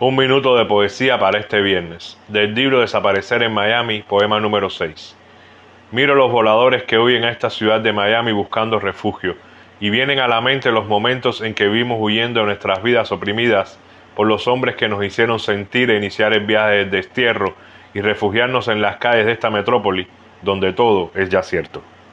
Un minuto de poesía para este viernes, del libro Desaparecer en Miami, poema número 6. Miro los voladores que huyen a esta ciudad de Miami buscando refugio, y vienen a la mente los momentos en que vimos huyendo de nuestras vidas oprimidas por los hombres que nos hicieron sentir e iniciar el viaje del destierro y refugiarnos en las calles de esta metrópoli, donde todo es ya cierto.